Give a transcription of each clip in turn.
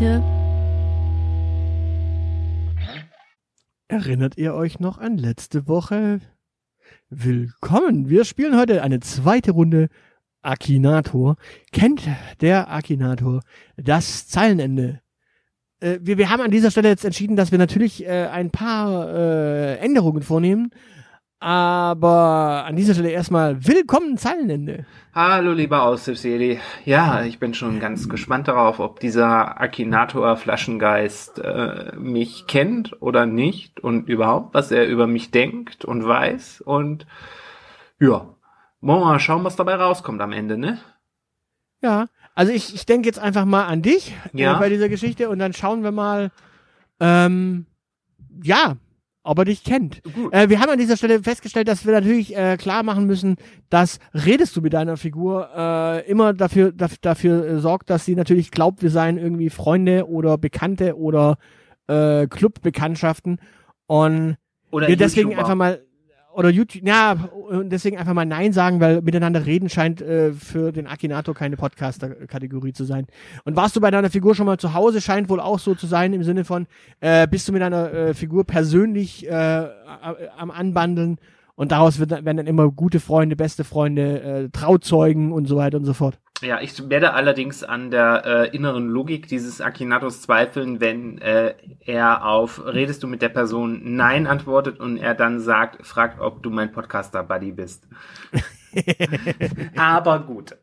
Die Elite. Erinnert ihr euch noch an letzte Woche? Willkommen! Wir spielen heute eine zweite Runde Akinator. Kennt der Akinator das Zeilenende? Äh, wir, wir haben an dieser Stelle jetzt entschieden, dass wir natürlich äh, ein paar äh, Änderungen vornehmen. Aber an dieser Stelle erstmal willkommen Zeilenende. Hallo, lieber Aushilfsjedi. Ja, ich bin schon ganz gespannt darauf, ob dieser Akinator Flaschengeist äh, mich kennt oder nicht und überhaupt, was er über mich denkt und weiß. Und ja, wollen wir mal schauen, was dabei rauskommt am Ende, ne? Ja, also ich, ich denke jetzt einfach mal an dich Ja. äh, bei dieser Geschichte und dann schauen wir mal, ähm, ja, ob er dich kennt. Äh, wir haben an dieser Stelle festgestellt, dass wir natürlich äh, klar machen müssen, dass redest du mit deiner Figur äh, immer dafür, daf dafür äh, sorgt, dass sie natürlich glaubt, wir seien irgendwie Freunde oder Bekannte oder äh, Clubbekanntschaften und Oder wir deswegen YouTuber. einfach mal oder YouTube, ja, und deswegen einfach mal Nein sagen, weil miteinander reden scheint äh, für den Akinator keine Podcaster-Kategorie zu sein. Und warst du bei deiner Figur schon mal zu Hause, scheint wohl auch so zu sein, im Sinne von, äh, bist du mit deiner äh, Figur persönlich äh, am Anbandeln und daraus wird, werden dann immer gute Freunde, beste Freunde, äh, Trauzeugen und so weiter und so fort. Ja, ich werde allerdings an der äh, inneren Logik dieses Akinatos zweifeln, wenn äh, er auf redest du mit der Person Nein antwortet und er dann sagt, fragt, ob du mein Podcaster-Buddy bist. Aber gut.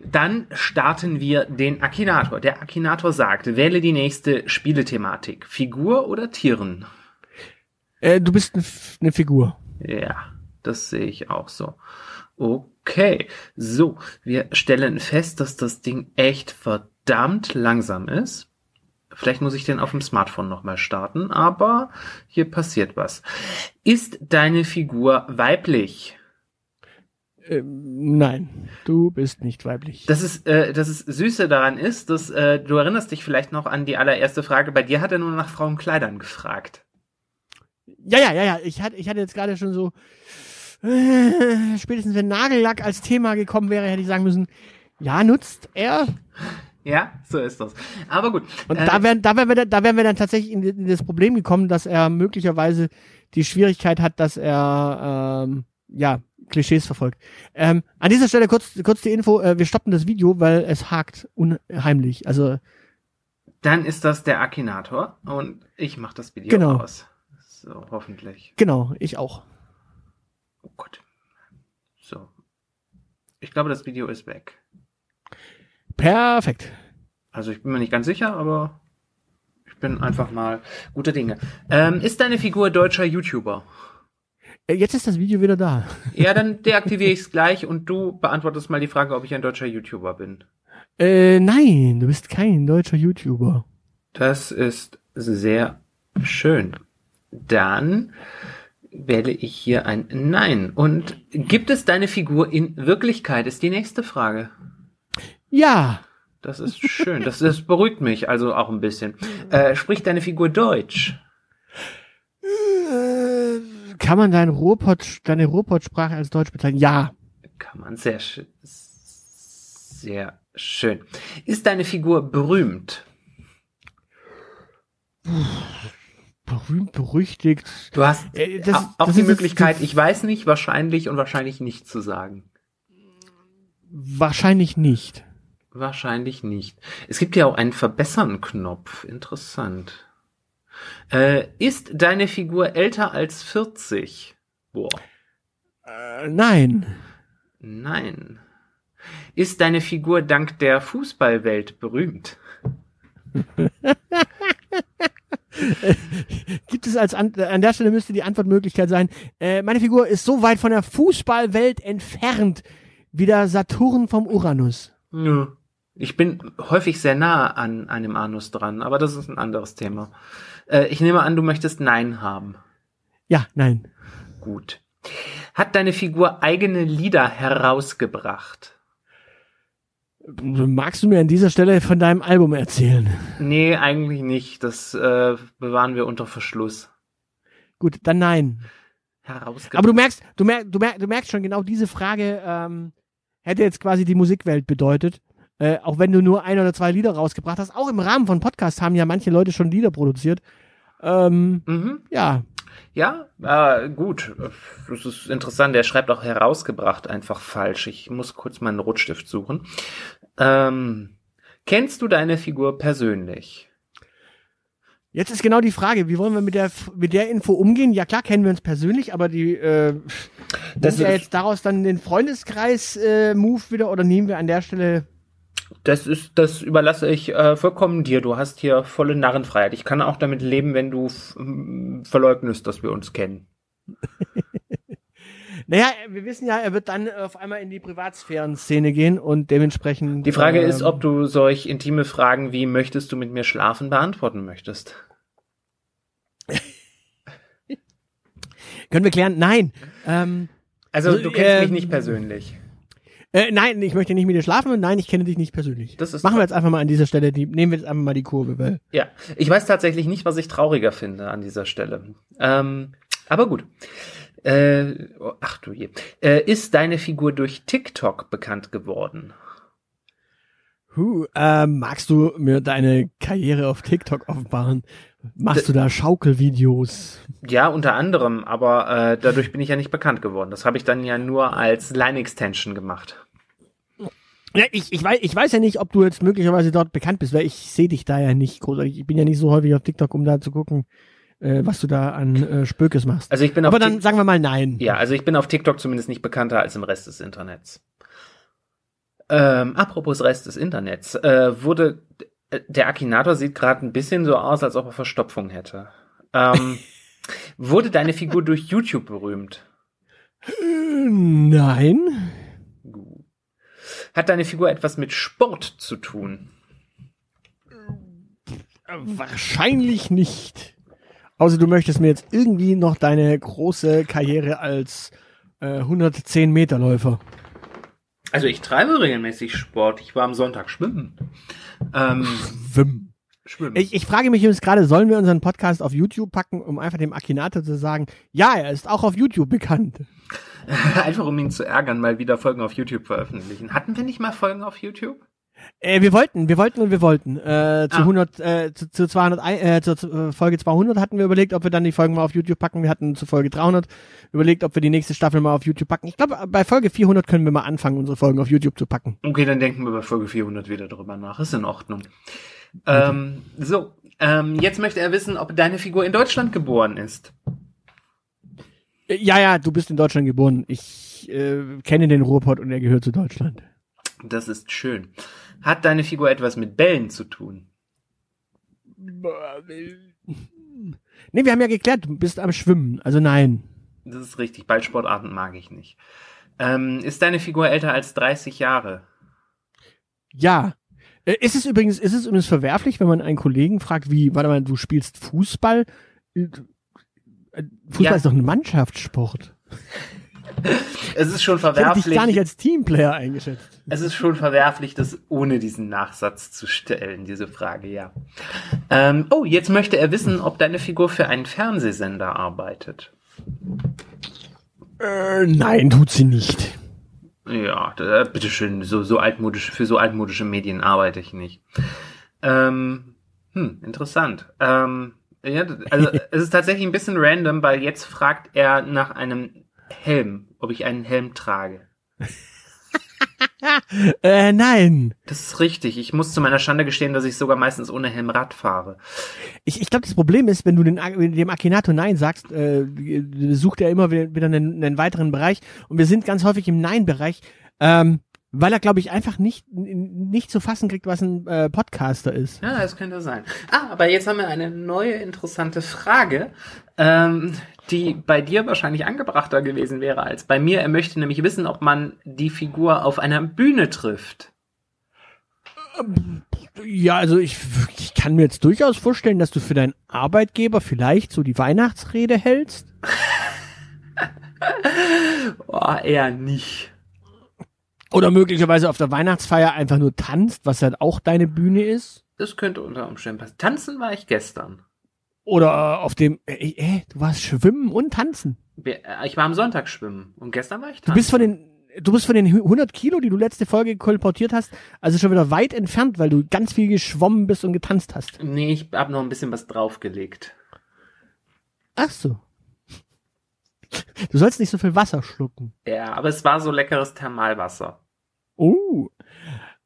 Dann starten wir den Akinator. Der Akinator sagt, wähle die nächste Spielethematik. Figur oder Tieren? Äh, du bist eine Figur. Ja, das sehe ich auch so. Okay, so, wir stellen fest, dass das Ding echt verdammt langsam ist. Vielleicht muss ich den auf dem Smartphone nochmal starten, aber hier passiert was. Ist deine Figur weiblich? Ähm, nein, du bist nicht weiblich. Das ist, äh, das ist Süße daran ist, dass äh, du erinnerst dich vielleicht noch an die allererste Frage. Bei dir hat er nur nach Frauenkleidern gefragt. Ja, ja, ja, ja. Ich hatte, ich hatte jetzt gerade schon so, spätestens wenn Nagellack als Thema gekommen wäre, hätte ich sagen müssen, ja, nutzt er. Ja, so ist das. Aber gut. Und äh, da wären, da wären wir, dann- da wären wir dann tatsächlich in, in das Problem gekommen, dass er möglicherweise die Schwierigkeit hat, dass er, ähm, ja, Klischees verfolgt. Ähm, an dieser Stelle kurz, kurz die Info, äh, wir stoppen das Video, weil es hakt unheimlich. Also, Dann ist das der Akinator und ich mache das Video Genau. aus. So, hoffentlich. genau, ich auch. Oh Gott. So. Ich glaube, das Video ist weg. Perfekt. Also ich bin mir nicht ganz sicher, aber ich bin einfach mal guter Dinge. Ähm, ist deine Figur deutscher YouTuber? Äh, Jetzt ist das Video wieder da. Ja, dann deaktiviere ich es gleich und du beantwortest mal die Frage, ob ich ein deutscher YouTuber bin. Äh, nein, du bist kein deutscher YouTuber. Das ist sehr schön. Dann wähle ich hier ein Nein. Und gibt es deine Figur in Wirklichkeit, ist die nächste Frage. Ja, Das ist schön. Das, das beruhigt mich also auch ein bisschen. Äh, spricht deine Figur Deutsch? Äh, kann man dein Ruhrpott, deine Ruhrpott-Sprache als Deutsch bezeichnen? Ja. Kann man sehr schön. Sehr schön. Ist deine Figur berühmt? Berühmt, berüchtigt. Du hast Äh, das- au- auch das die Möglichkeit, ich weiß nicht, wahrscheinlich und wahrscheinlich nicht zu sagen. Wahrscheinlich nicht. Wahrscheinlich nicht. Es gibt ja auch einen Verbessern-Knopf. Interessant. Äh, ist deine Figur älter als 40? Boah. Äh, nein. Nein. Ist deine Figur dank der Fußballwelt berühmt? Gibt es als an, an der Stelle müsste die Antwortmöglichkeit sein, äh, meine Figur ist so weit von der Fußballwelt entfernt wie der Saturn vom Uranus. Ja. Ich bin häufig sehr nah an einem Anus dran, aber das ist ein anderes Thema. Äh, ich nehme an, du möchtest Nein haben. Ja, nein. Gut. Hat deine Figur eigene Lieder herausgebracht? Magst du mir an dieser Stelle von deinem Album erzählen? Nee, eigentlich nicht. Das äh, bewahren wir unter Verschluss. Gut, dann nein. Aber du merkst, du merkst, du merkst, du merkst schon genau diese Frage ähm, hätte jetzt quasi die Musikwelt bedeutet. Äh, auch wenn du nur ein oder zwei Lieder rausgebracht hast. Auch im Rahmen von Podcasts haben ja manche Leute schon Lieder produziert. Ähm, Mhm. ja, Ja, äh, gut. Das ist interessant. Der schreibt auch herausgebracht einfach falsch. Ich muss kurz meinen Rotstift suchen. Ähm, kennst du deine Figur persönlich? Jetzt ist genau die Frage, wie wollen wir mit der mit der Info umgehen? Ja klar kennen wir uns persönlich, aber die äh, Das das ja ist- jetzt daraus dann den Freundeskreis äh, wieder oder nehmen wir an der Stelle Das ist, das überlasse ich äh, vollkommen dir. Du hast hier volle Narrenfreiheit. Ich kann auch damit leben, wenn du verleugnest, dass wir uns kennen. Naja, wir wissen ja, er wird dann auf einmal in die Privatsphären-Szene gehen und dementsprechend. Die Frage ähm, ist, ob du solch intime Fragen wie möchtest du mit mir schlafen beantworten möchtest. Können wir klären? Nein. Ähm, Also, Also, du kennst ähm, mich nicht persönlich. Äh, nein, ich möchte nicht mit dir schlafen und nein, ich kenne dich nicht persönlich. Das ist Machen wir jetzt einfach mal an dieser Stelle, die, nehmen wir jetzt einfach mal die Kurve, weil. Ja, ich weiß tatsächlich nicht, was ich trauriger finde an dieser Stelle. Ähm, aber gut. Äh, oh, ach du je. Äh, ist deine Figur durch TikTok bekannt geworden? Huh, ähm, magst du mir deine Karriere auf TikTok offenbaren? Machst du da Schaukelvideos? Ja, unter anderem, aber äh, dadurch bin ich ja nicht bekannt geworden. Das habe ich dann ja nur als Line-Extension gemacht. Ja, ich, ich, weiß, ich weiß ja nicht, ob du jetzt möglicherweise dort bekannt bist, weil ich sehe dich da ja nicht großartig. Ich bin ja nicht so häufig auf TikTok, um da zu gucken, äh, was du da an äh, Spökes machst. Also ich bin Aber auf dann Tik- sagen wir mal nein. Ja, also ich bin auf TikTok zumindest nicht bekannter als im Rest des Internets. Ähm, apropos Rest des Internets, äh, wurde der Akinator sieht gerade ein bisschen so aus, als ob er Verstopfung hätte. Ähm, wurde deine Figur durch YouTube berühmt? Äh, Nein. Hat deine Figur etwas mit Sport zu tun? Wahrscheinlich nicht. Außer du möchtest mir jetzt irgendwie noch deine große Karriere als äh, 110 Meter Läufer. Also ich treibe regelmäßig Sport. Ich war am Sonntag schwimmen. Ähm, Wim. schwimmen. Ich, ich frage mich jetzt gerade, sollen wir unseren Podcast auf YouTube packen, um einfach dem Akinator zu sagen, ja, er ist auch auf YouTube bekannt. Einfach um ihn zu ärgern, mal wieder Folgen auf YouTube veröffentlichen. Hatten wir nicht mal Folgen auf YouTube? Äh, wir wollten, wir wollten und wir wollten. Äh, zu Ah. 100, äh, zu, zu 200, äh, zu, zu äh, Folge 200 hatten wir überlegt, ob wir dann die Folgen mal auf YouTube packen. Wir hatten zu Folge 300 überlegt, ob wir die nächste Staffel mal auf YouTube packen. Ich glaube, bei Folge 400 können wir mal anfangen, unsere Folgen auf YouTube zu packen. Okay, dann denken wir bei Folge 400 wieder drüber nach. Ist in Ordnung. Ähm, so, ähm, jetzt möchte er wissen, ob deine Figur in Deutschland geboren ist. Äh, ja, ja, du bist in Deutschland geboren. Ich äh, kenne den Ruhrpott und er gehört zu Deutschland. Das ist schön. Hat deine Figur etwas mit Bällen zu tun? Nee, wir haben ja geklärt, du bist am Schwimmen. Also nein. Das ist richtig. Ballsportarten mag ich nicht. Ähm, ist deine Figur älter als 30 Jahre? Ja. Äh, Ist es übrigens, ist es übrigens verwerflich, wenn man einen Kollegen fragt, wie, warte mal, du spielst Fußball? Äh, Fußball Ja. ist doch ein Mannschaftssport. Es ist schon Ich hätte dich verwerflich. gar nicht als Teamplayer eingeschätzt. Es ist schon verwerflich, das ohne diesen Nachsatz zu stellen, diese Frage, ja. Ähm, oh, jetzt möchte er wissen, ob deine Figur für einen Fernsehsender arbeitet. Äh, nein, tut sie nicht. Ja, da, bitteschön, so, so altmodisch, für so altmodische Medien arbeite ich nicht. Ähm, hm, interessant. Ähm, ja, also es ist tatsächlich ein bisschen random, weil jetzt fragt er nach einem Helm, ob ich einen Helm trage. äh, nein. Das ist richtig. Ich muss zu meiner Schande gestehen, dass ich sogar meistens ohne Helm Rad fahre. Ich, ich glaube, das Problem ist, wenn du den, dem Akinator Nein sagst, äh, sucht er immer wieder einen, einen weiteren Bereich. Und wir sind ganz häufig im Nein-Bereich. Ähm, weil er, glaube ich, einfach nicht, nicht zu fassen kriegt, was ein äh, Podcaster ist. Ja, das könnte sein. Ah, aber jetzt haben wir eine neue interessante Frage, ähm, die bei dir wahrscheinlich angebrachter gewesen wäre als bei mir. Er möchte nämlich wissen, ob man die Figur auf einer Bühne trifft. Ja, also ich, ich kann mir jetzt durchaus vorstellen, dass du für deinen Arbeitgeber vielleicht so die Weihnachtsrede hältst. oh, eher nicht. Oder möglicherweise auf der Weihnachtsfeier einfach nur tanzt, was halt auch deine Bühne ist. Das könnte unter Umständen passieren. Tanzen war ich gestern. Oder auf dem, äh, äh, du warst schwimmen und tanzen. Äh, ich war am Sonntag schwimmen und gestern war ich tanzen. Du bist von den, du bist von den 100 Kilo, die du letzte Folge kolportiert hast, also schon wieder weit entfernt, weil du ganz viel geschwommen bist und getanzt hast. Nee, ich hab noch ein bisschen was draufgelegt. Ach so. Du sollst nicht so viel Wasser schlucken. Ja, aber es war so leckeres Thermalwasser. Oh.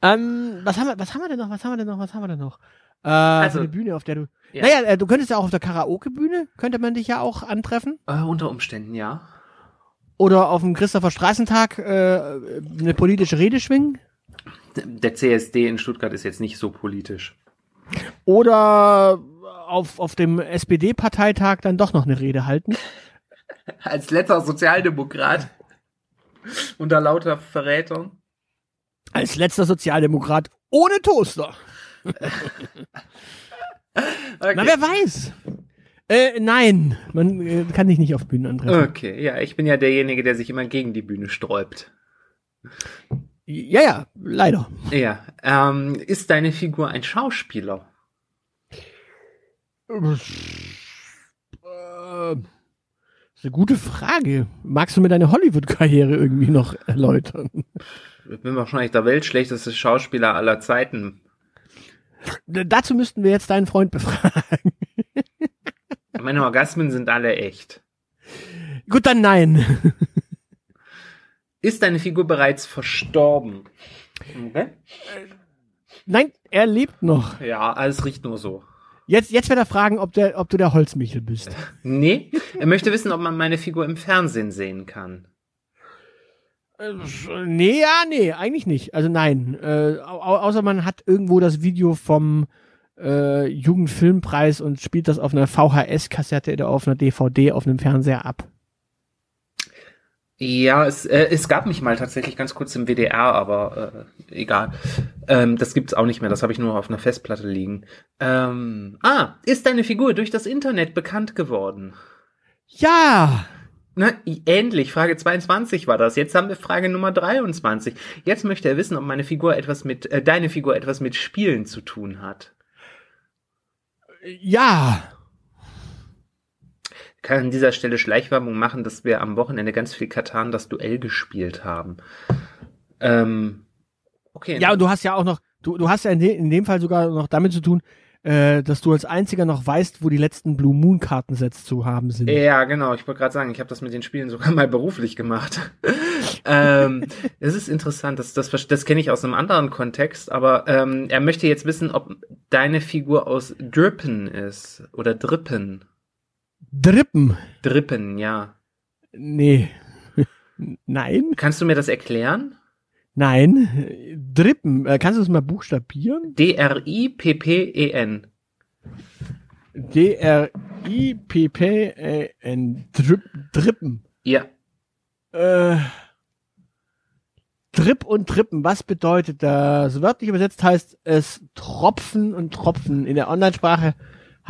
Ähm, was haben wir, was haben wir denn noch? Was haben wir denn noch? Was haben wir denn noch? Äh, also eine Bühne, auf der du. Ja. Naja, äh, du könntest ja auch auf der Karaoke-Bühne, könnte man dich ja auch antreffen. Äh, unter Umständen, ja. Oder auf dem Christopher Straßentag äh, eine politische Rede schwingen. Der CSD in Stuttgart ist jetzt nicht so politisch. Oder auf, auf dem SPD-Parteitag dann doch noch eine Rede halten. Als letzter Sozialdemokrat. Unter lauter Verrätern. Als letzter Sozialdemokrat ohne Toaster. okay. Na, wer weiß. Äh, nein, man äh, kann dich nicht auf Bühnen antreffen. Okay, ja, ich bin ja derjenige, der sich immer gegen die Bühne sträubt. Ja, ja, leider. Ja, ähm, ist deine Figur ein Schauspieler? Äh, ist eine gute Frage. Magst du mir deine Hollywood-Karriere irgendwie noch erläutern? Ich bin wahrscheinlich der weltschlechteste Schauspieler aller Zeiten. Dazu müssten wir jetzt deinen Freund befragen. Meine Orgasmen sind alle echt. Gut, dann nein. Ist deine Figur bereits verstorben? Okay. Nein, er lebt noch. Ja, alles riecht nur so. Jetzt, jetzt wird er fragen, ob, der, ob du der Holzmichel bist. Nee, er möchte wissen, ob man meine Figur im Fernsehen sehen kann. Äh, nee, ja, nee, eigentlich nicht. Also nein. Äh, au außer man hat irgendwo das Video vom äh, Jugendfilmpreis und spielt das auf einer VHS-Kassette oder auf einer DVD auf einem Fernseher ab. Ja, es, äh, es gab mich mal tatsächlich ganz kurz im WDR, aber äh, egal. Ähm, das gibt's auch nicht mehr, das habe ich nur auf einer Festplatte liegen. Ähm, ah, ist deine Figur durch das Internet bekannt geworden? Ja! Na, ähnlich, Frage 22 war das. Jetzt haben wir Frage Nummer 23. Jetzt möchte er wissen, ob meine Figur etwas mit, äh, deine Figur etwas mit Spielen zu tun hat. Ja kann an dieser Stelle Schleichwerbung machen, dass wir am Wochenende ganz viel Katan das Duell gespielt haben. Ähm, okay. Ja, und du hast ja auch noch, du, du hast ja in, de, in dem Fall sogar noch damit zu tun, äh, dass du als einziger noch weißt, wo die letzten Blue Moon Kartensets zu haben sind. Ja, genau. Ich wollte gerade sagen, ich habe das mit den Spielen sogar mal beruflich gemacht. ähm, es ist interessant, das, das, das kenne ich aus einem anderen Kontext, aber ähm, er möchte jetzt wissen, ob deine Figur aus Drippen ist oder Drippen. Drippen. Drippen, ja. Nee. Nein. Kannst du mir das erklären? Nein. Drippen. Äh, kannst du es mal buchstabieren? D-R-I-P-P-E-N. D-R-I-P-P-E-N. Drip, Drippen. Ja. Äh, Drip und Trippen, was bedeutet das? Wörtlich übersetzt heißt es Tropfen und Tropfen. In der Online-Sprache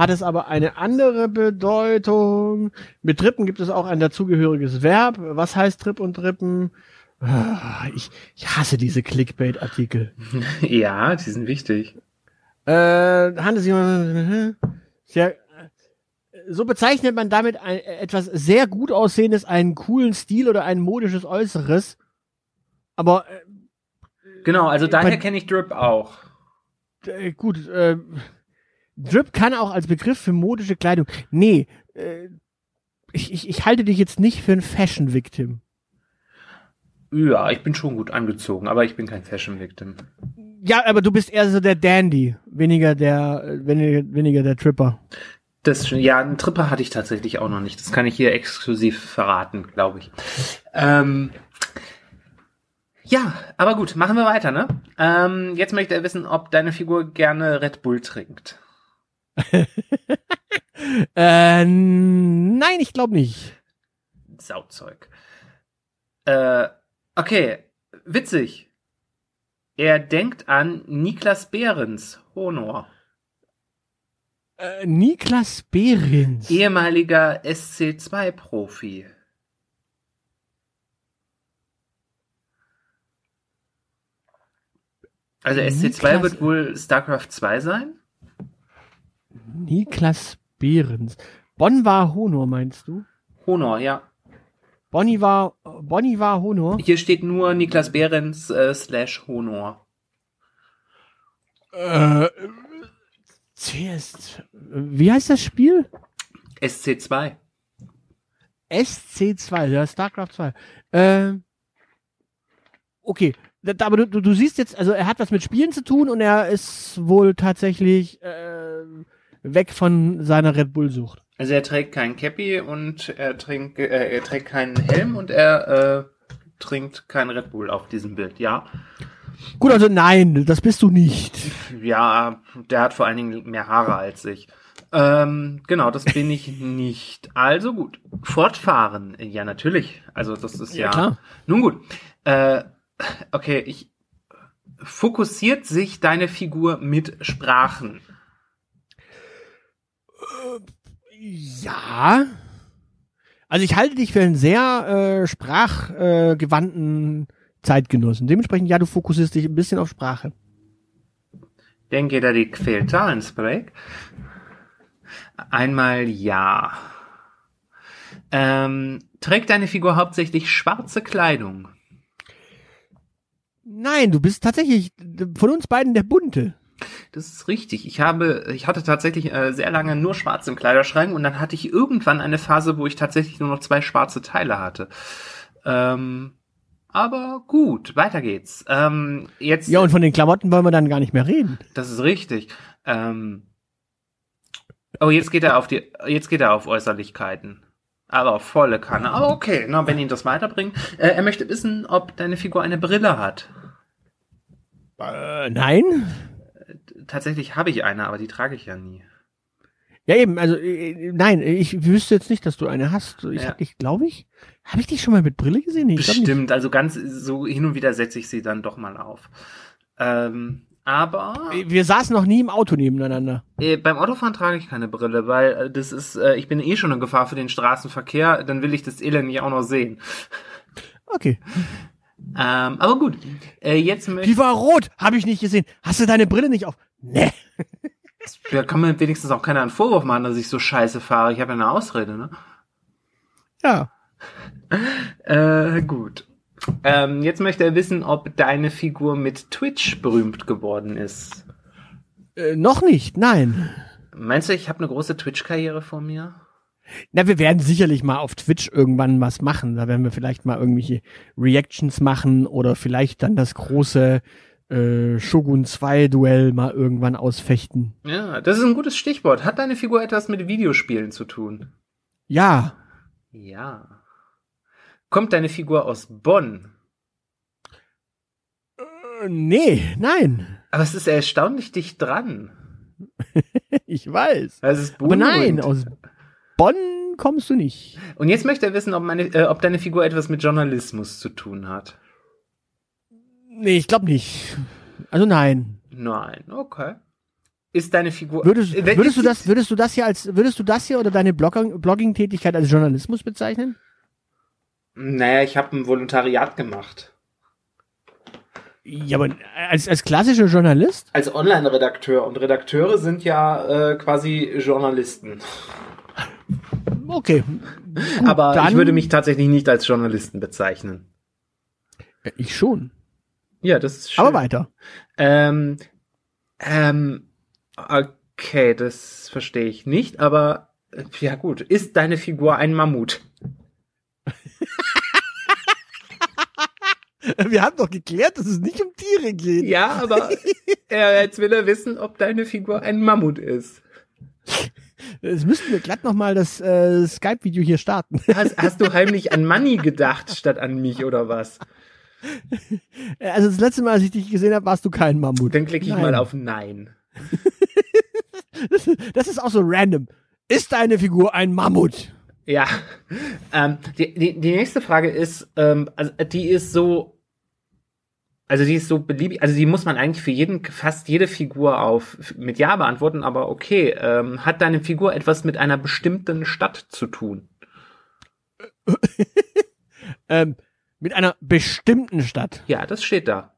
hat es aber eine andere Bedeutung. Mit Trippen gibt es auch ein dazugehöriges Verb. Was heißt Trip und Trippen? Ah, ich, ich hasse diese Clickbait-Artikel. Ja, die sind wichtig. Äh, handelt sich so bezeichnet man damit ein, etwas sehr gut aussehendes, einen coolen Stil oder ein modisches Äußeres. Aber äh, genau, also daher kenne ich Drip auch. Äh, gut, äh, Drip kann auch als Begriff für modische Kleidung. Nee, äh, ich, ich, ich halte dich jetzt nicht für ein Fashion-Victim. Ja, ich bin schon gut angezogen, aber ich bin kein Fashion Victim. Ja, aber du bist eher so der Dandy, weniger der, weniger, weniger der Tripper. Das ja, einen Tripper hatte ich tatsächlich auch noch nicht. Das kann ich hier exklusiv verraten, glaube ich. Ähm, ja, aber gut, machen wir weiter, ne? Ähm, jetzt möchte er wissen, ob deine Figur gerne Red Bull trinkt. Äh, nein, ich glaube nicht. Sauzeug. Äh, okay, witzig. Er denkt an Niklas Behrens, Honor, Äh, Niklas Behrens. ehemaliger SC2-Profi. Also SC2 Niklas- wird wohl StarCraft 2 sein? Niklas Behrens. Bonn war Honor, meinst du? Honor, ja. Bonnie war, Bonnie war Honor. Hier steht nur Niklas Behrens äh, slash Honor. Äh, CS, wie heißt das Spiel? SC2. SC2, ja, StarCraft 2. Äh, okay, Da- aber du, du, du siehst jetzt, also er hat was mit Spielen zu tun und er ist wohl tatsächlich äh, weg von seiner Red Bull-Sucht. Also er trägt kein Cappy und er trinkt, äh, er trägt keinen Helm und er äh, trinkt kein Red Bull auf diesem Bild. Ja, Gut, also nein, das bist du nicht. ja, der hat vor allen Dingen mehr Haare als ich. Ähm, genau, das bin ich nicht. Also gut, fortfahren. Ja, natürlich. Also das ist ja. Ja, klar. Nun gut. Äh, okay, ich fokussiert sich deine Figur mit Sprachen. Ja. Also ich halte dich für einen sehr äh, sprachgewandten äh, Zeitgenossen. Dementsprechend, ja, du fokussierst dich ein bisschen auf Sprache. Denke da die ins Break. Einmal ja. Ähm, trägt deine Figur hauptsächlich schwarze Kleidung? Nein, du bist tatsächlich von uns beiden der Bunte. Das ist richtig. Ich habe, ich hatte tatsächlich äh, sehr lange nur schwarz im Kleiderschrank und dann hatte ich irgendwann eine Phase, wo ich tatsächlich nur noch zwei schwarze Teile hatte. Ähm, aber gut, weiter geht's. Ähm, jetzt, Ja, und von den Klamotten wollen wir dann gar nicht mehr reden. das ist richtig. Ähm, oh, jetzt geht er auf die, jetzt geht er auf Äußerlichkeiten. Aber auf volle Kanne. Aber okay, na, wenn ihn das weiterbringt. Äh, er möchte wissen, ob deine Figur eine Brille hat. Äh, nein? Tatsächlich habe ich eine, aber die trage ich ja nie. Ja, eben, also äh, nein, ich wüsste jetzt nicht, dass du eine hast. Ich Ja. glaube ich, habe ich dich schon mal mit Brille gesehen? Ich. Bestimmt, also ganz so hin und wieder setze ich sie dann doch mal auf. Ähm, aber Wir saßen noch nie im Auto nebeneinander. äh, beim Autofahren trage ich keine Brille, weil äh, das ist, äh, ich bin eh schon eine Gefahr für den Straßenverkehr, dann will ich das Elend nicht auch noch sehen. Okay. Ähm, aber gut, äh, jetzt möchte Die war rot, habe ich nicht gesehen. Hast du deine Brille nicht auf? Nee. da kann mir wenigstens auch keiner einen Vorwurf machen, dass ich so scheiße fahre. Ich habe ja eine Ausrede, ne? Ja. Äh, gut. Ähm, jetzt möchte er wissen, ob deine Figur mit Twitch berühmt geworden ist. Äh, noch nicht, nein. Meinst du, ich habe eine große Twitch-Karriere vor mir? Na, wir werden sicherlich mal auf Twitch irgendwann was machen. Da werden wir vielleicht mal irgendwelche Reactions machen oder vielleicht dann das große äh, Shogun 2 Duell mal irgendwann ausfechten. Ja, das ist ein gutes Stichwort. Hat deine Figur etwas mit Videospielen zu tun? Ja. Ja. Kommt deine Figur aus Bonn? Äh, nee, nein. Aber es ist erstaunlich dicht dran. Ich weiß. Es ist Aber nein, aus Bonn kommst du nicht. Und jetzt möchte er wissen, ob, meine, äh, ob deine Figur etwas mit Journalismus zu tun hat. Nee, ich glaube nicht. Also nein. Nein, okay. Ist deine Figur. Würdest, würdest du das, würdest du das hier als, würdest du das hier oder deine Blogging- Blogging-Tätigkeit als Journalismus bezeichnen? Naja, ich habe ein Volontariat gemacht. Ja, aber als, als klassischer Journalist? Als Online-Redakteur. Und Redakteure sind ja äh, quasi Journalisten. Okay. Aber dann- ich würde mich tatsächlich nicht als Journalisten bezeichnen. Äh, Ich schon. Ja, das ist schön. Aber weiter. Ähm, ähm, okay, das verstehe ich nicht, aber äh, ja gut. Ist deine Figur ein Mammut? Wir haben doch geklärt, dass es nicht um Tiere geht. Ja, aber äh, jetzt will er wissen, ob deine Figur ein Mammut ist. Jetzt müssten wir glatt nochmal das äh, Skype-Video hier starten. Hast, hast du heimlich an Manny gedacht, statt an mich, oder was? Also das letzte Mal, als ich dich gesehen habe, warst du kein Mammut. Dann klicke ich Nein. mal auf Nein. Das ist auch so random. Ist deine Figur ein Mammut? Ja. Ähm, die, die, die nächste Frage ist, ähm, also die ist so, also die ist so beliebig, also die muss man eigentlich für jeden, fast jede Figur auf mit Ja beantworten, aber okay, ähm, hat deine Figur etwas mit einer bestimmten Stadt zu tun? Ähm, mit einer bestimmten Stadt. Ja, das steht da.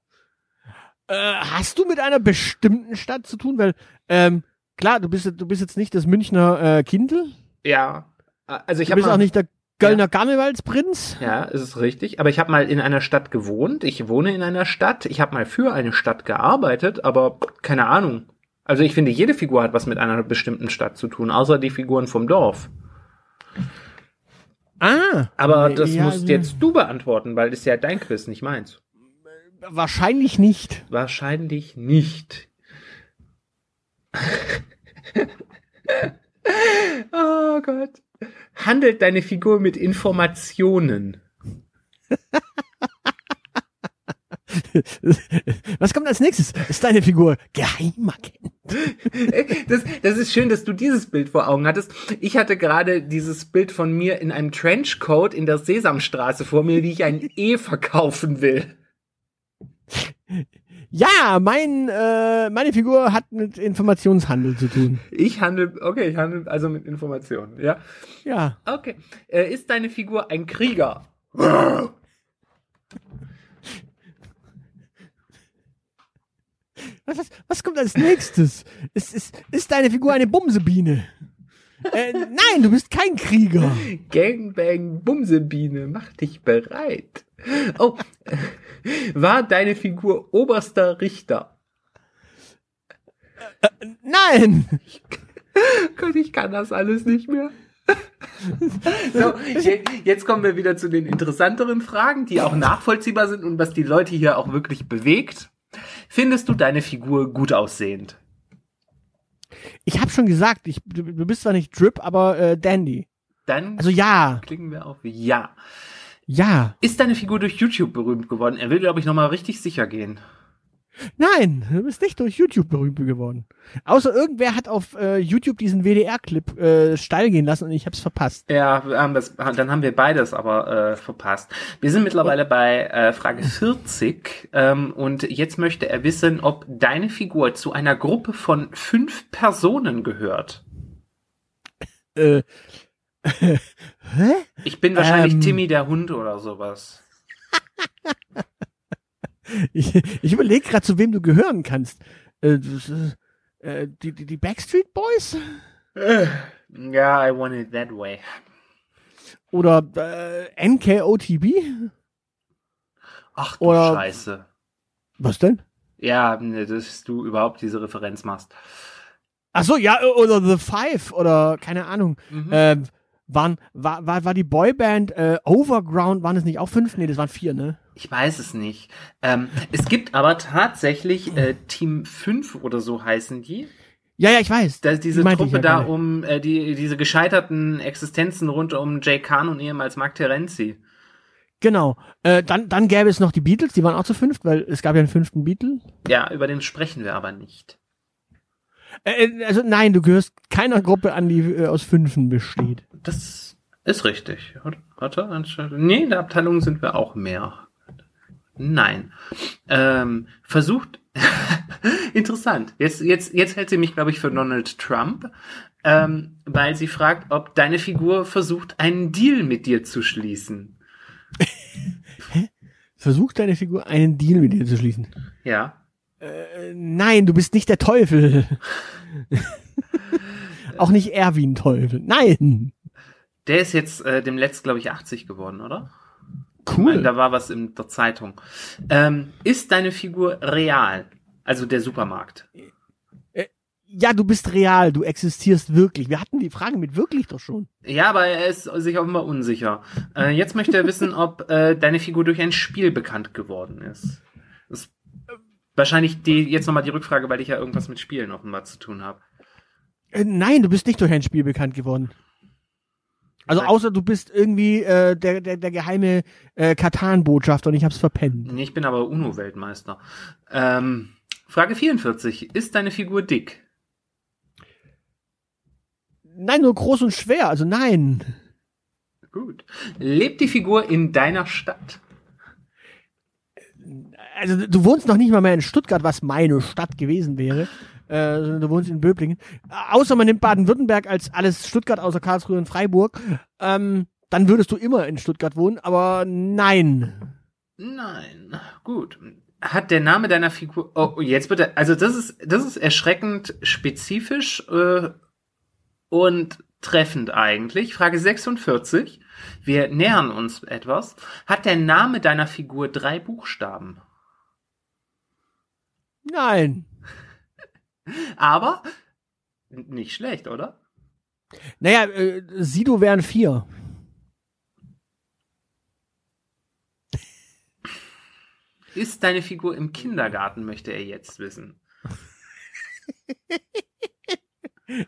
Äh, hast du mit einer bestimmten Stadt zu tun? Weil, ähm, klar, du bist, du bist jetzt nicht das Münchner äh, Kindl. Ja. Also ich Du bist auch mal, nicht der Kölner Karnevalsprinz. ja, es ist richtig, aber ich habe mal in einer Stadt gewohnt, ich wohne in einer Stadt, ich habe mal für eine Stadt gearbeitet, aber keine Ahnung. Also ich finde, jede Figur hat was mit einer bestimmten Stadt zu tun, außer die Figuren vom Dorf. Ah. Aber das ja, musst also- jetzt du beantworten, weil das ist ja dein Quiz, nicht meins. Wahrscheinlich nicht. Wahrscheinlich nicht. oh Gott. Handelt deine Figur mit Informationen? Was kommt als nächstes? Ist deine Figur Geheimagent? Das, das ist schön, dass du dieses Bild vor Augen hattest. Ich hatte gerade dieses Bild von mir in einem Trenchcoat in der Sesamstraße vor mir, wie ich ein E verkaufen will. Ja, mein, äh, meine Figur hat mit Informationshandel zu tun. Ich handle, okay, ich handle also mit Informationen, ja. Ja. Okay. Äh, ist deine Figur ein Krieger? Was, was, was kommt als nächstes? Ist, ist, ist deine Figur eine Bumsebiene? Äh, nein, du bist kein Krieger. Gangbang Bumsebiene, mach dich bereit. Oh, war deine Figur oberster Richter? Nein. Gott, ich kann das alles nicht mehr. So, je- jetzt kommen wir wieder zu den interessanteren Fragen, die auch nachvollziehbar sind und was die Leute hier auch wirklich bewegt. Findest du deine Figur gut aussehend? Ich habe schon gesagt, ich, du, bist zwar nicht Drip, aber äh, Dandy. Dann Also ja, klicken wir auf Ja. ja. Ist deine Figur durch YouTube berühmt geworden? Er will, glaube ich, nochmal richtig sicher gehen. Nein, du bist nicht durch YouTube berühmt geworden. Außer irgendwer hat auf äh, YouTube diesen WDR-Clip äh, steil gehen lassen und ich hab's verpasst. Ja, haben das, dann haben wir beides aber äh, verpasst. Wir sind mittlerweile bei äh, Frage 40 ähm, und jetzt möchte er wissen, ob deine Figur zu einer Gruppe von fünf Personen gehört. Äh, hä? Ich bin wahrscheinlich Ähm. Timmy der Hund oder sowas. Ich, ich überlege gerade, zu wem du gehören kannst. Äh, das, äh, die, die, die Backstreet Boys? Ja, I want it that way. Oder äh, NKOTB? Ach du Oder- Scheiße. Was denn? Ja, ne, dass du überhaupt diese Referenz machst. Ach so, ja, oder The Five oder keine Ahnung. Mhm. Ähm, waren, war, war, war die Boyband äh, Overground, waren es nicht auch fünf? Nee, das waren vier, ne? Ich weiß es nicht. Ähm, es gibt aber tatsächlich äh, Team 5 oder so heißen die. Ja, ja, ich weiß. Da ist diese Die Truppe ja da gerade. um äh, die, diese gescheiterten Existenzen rund um Jay Kahn und ehemals Mark Terenzi. Genau. Äh, dann, dann gäbe es noch die Beatles, die waren auch zu fünft, weil es gab ja einen fünften Beatle. Ja, über den sprechen wir aber nicht. Äh, äh, also nein, du gehörst keiner Gruppe an, die äh, aus Fünfen besteht. Das ist richtig. Warte, anstatt- nee, in der Abteilung sind wir auch mehr. Nein. Ähm, versucht. Interessant. Jetzt, jetzt, jetzt hält sie mich, glaube ich, für Donald Trump, ähm, weil sie fragt, ob deine Figur versucht, einen Deal mit dir zu schließen. Versuch deine Figur einen Deal mit dir zu schließen. Ja. Äh, nein, du bist nicht der Teufel. auch nicht Erwin Teufel. Nein. Der ist jetzt äh, dem Letzt, glaube ich, 80 geworden, oder? Ich meine, Cool. da war was in der Zeitung. Ähm, ist deine Figur real? Also der Supermarkt. Ja, du bist real, du existierst wirklich. Wir hatten die Frage mit wirklich doch schon. Ja, aber er ist sich offenbar unsicher. Äh, jetzt möchte er wissen, ob äh, deine Figur durch ein Spiel bekannt geworden ist. Das ist wahrscheinlich die, jetzt nochmal die Rückfrage, weil ich ja irgendwas mit Spielen offenbar zu tun habe. Äh, nein, du bist nicht durch ein Spiel bekannt geworden. Also außer du bist irgendwie äh, der, der, der geheime äh, Katan-Botschafter und ich hab's verpennt. Nee, ich bin aber UNO-Weltmeister. Ähm, Frage 44. Ist deine Figur dick? Nein, nur groß und schwer, also nein. Gut. Lebt die Figur in deiner Stadt? Also du wohnst noch nicht mal mehr in Stuttgart, was meine Stadt gewesen wäre. Äh, sondern du wohnst in Böblingen. Äh, Außer man nimmt Baden-Württemberg als alles Stuttgart außer Karlsruhe und Freiburg. Ähm, dann würdest du immer in Stuttgart wohnen, aber nein. Nein. Gut. Hat der Name deiner Figur. Oh, jetzt bitte. Also das ist, das ist erschreckend spezifisch äh, und treffend eigentlich. Frage 46. Wir nähern uns etwas. Hat der Name deiner Figur drei Buchstaben? Nein. Aber nicht schlecht, oder? Naja, äh, Sido wären vier. Ist deine Figur im Kindergarten, möchte er jetzt wissen.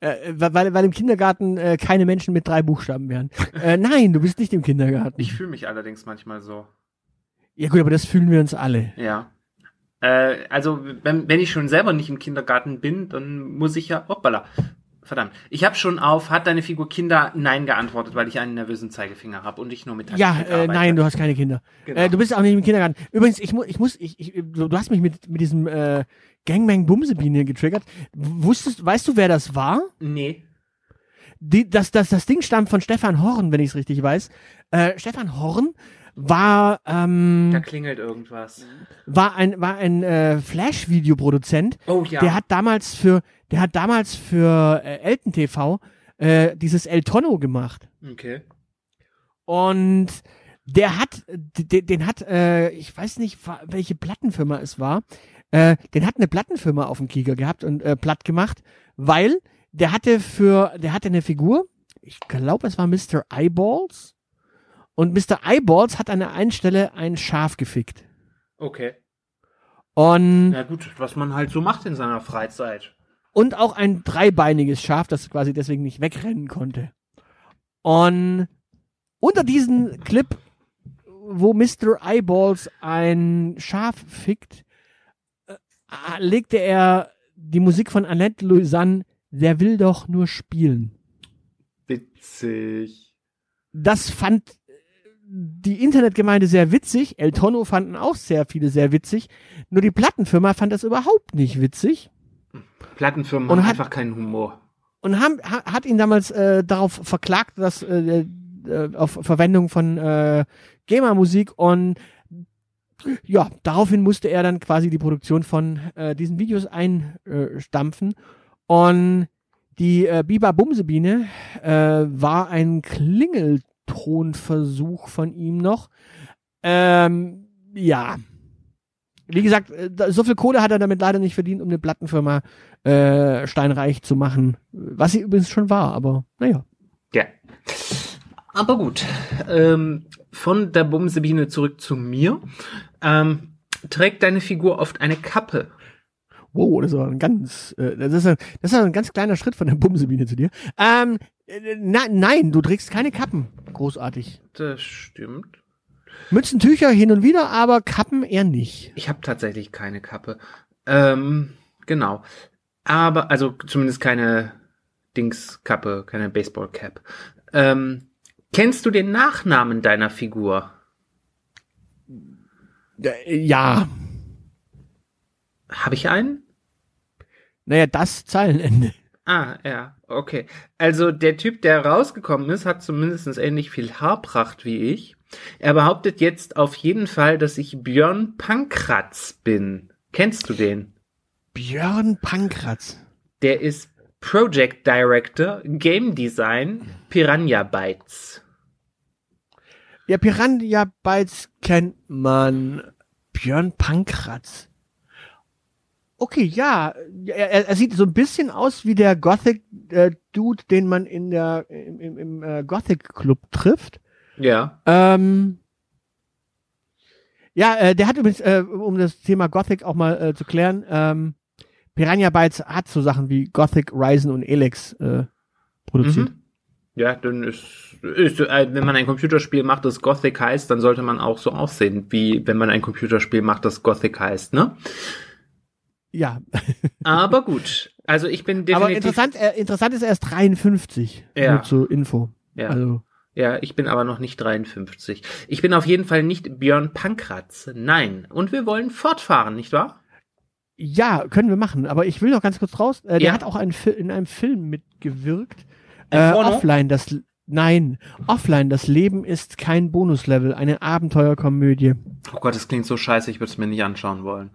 Äh, weil, weil im Kindergarten äh, keine Menschen mit drei Buchstaben wären. Äh, nein, du bist nicht im Kindergarten. Ich fühle mich allerdings manchmal so. ja gut, aber das fühlen wir uns alle. Ja. Äh, also, wenn, wenn ich schon selber nicht im Kindergarten bin, dann muss ich ja. Hoppala. Verdammt. Ich habe schon auf, hat deine Figur Kinder Nein geantwortet, weil ich einen nervösen Zeigefinger habe und ich nur mit Ja, Taktik äh, nein, du hast keine Kinder. Genau. Äh, du bist auch nicht im Kindergarten. Übrigens, ich, mu ich muss, ich, ich, du du hast mich mit, mit diesem äh, Gangbang Bumsebiene getriggert. Wusstest, weißt du, wer das war? Nee. Die, das, das, das Ding stammt von Stefan Horn, wenn ich es richtig weiß. Äh, Stefan Horn war, ähm, Da klingelt irgendwas. war ein, war ein äh, Flash-Videoproduzent. Oh ja. Der hat damals für, der hat damals für äh, Elten TV äh, dieses El Tono gemacht. Okay. Und der hat, den, den hat, äh, ich weiß nicht, welche Plattenfirma es war, äh, den hat eine Plattenfirma auf dem Kieger gehabt und äh, platt gemacht, weil der hatte für, der hatte eine Figur, ich glaube, es war Mr. Eyeballs. Und Mr. Eyeballs hat an der einen Stelle ein Schaf gefickt. Okay. Und, Na gut, was man halt so macht in seiner Freizeit. und auch ein dreibeiniges Schaf, das quasi deswegen nicht wegrennen konnte. Und unter diesen Clip, wo Mr. Eyeballs ein Schaf fickt, äh, legte er die Musik von Annette Louisanne, Der will doch nur spielen. Witzig. Das fand die Internetgemeinde sehr witzig. El Tono fanden auch sehr viele sehr witzig. Nur die Plattenfirma fand das überhaupt nicht witzig. Plattenfirmen Und haben hat- einfach keinen Humor. und haben, ha, hat ihn damals äh, darauf verklagt, dass äh, äh, auf Verwendung von äh, GEMA-Musik und ja, daraufhin musste er dann quasi die Produktion von äh, diesen Videos einstampfen und die äh, Biba Bumsebiene äh, war ein Klingeltonversuch von ihm noch. Ähm, ja. Wie gesagt, äh, so viel Kohle hat er damit leider nicht verdient, um eine Plattenfirma äh, steinreich zu machen. Was sie übrigens schon war, aber naja. Ja. Aber gut. Ähm, von der Bumsebiene zurück zu mir. Ähm, trägt deine Figur oft eine Kappe? Wow, das war ein ganz, äh, das ist ein, das ist ein ganz kleiner Schritt von der Bumsebiene zu dir. Ähm, äh, na, nein, du trägst keine Kappen. Großartig. Das stimmt. Mützentücher hin und wieder, aber Kappen eher nicht. Ich habe tatsächlich keine Kappe. Ähm, genau. Aber, also zumindest keine Dingskappe, keine Baseballcap. Ähm, kennst du den Nachnamen deiner Figur? Äh, ja, Habe ich einen? naja, das Zeilenende. Ah, ja, okay. Also der Typ, der rausgekommen ist, hat zumindest ähnlich viel Haarpracht wie ich. Er behauptet jetzt auf jeden Fall, dass ich Björn Pankratz bin. Kennst du den? Björn Pankratz. Der ist Project Director, Game Design, Piranha Bytes. Ja, Piranha Bytes kennt man. Björn Pankratz. Okay, ja, er, er- sieht so ein bisschen aus wie der Gothic-Dude, den man in der im, im, im äh, Gothic-Club trifft. Ja. Ähm, ja, äh, der hat übrigens, äh, um das Thema Gothic auch mal äh, zu klären, ähm, Piranha Bytes hat so Sachen wie Gothic, Ryzen und Elex äh, produziert. Mhm. Ja, dann ist, ist äh, wenn man ein Computerspiel macht, das Gothic heißt, dann sollte man auch so aussehen, wie wenn man ein Computerspiel macht, das Gothic heißt, ne? Ja, Aber gut. Also ich bin definitiv. aber interessant, äh, interessant ist er erst 53. Ja. Nur zur Info. Ja. Also, Ja, ich bin aber noch nicht 53. Ich bin auf jeden Fall nicht Björn Pankratz. Nein. Und wir wollen fortfahren, nicht wahr? ja, können wir machen. Aber ich will noch ganz kurz raus. Äh, der Ja. hat auch einen Fi- in einem Film mitgewirkt. Äh, offline, das Nein, offline, das Leben ist kein Bonuslevel, eine Abenteuerkomödie. Oh Gott, das klingt so scheiße, ich würde es mir nicht anschauen wollen.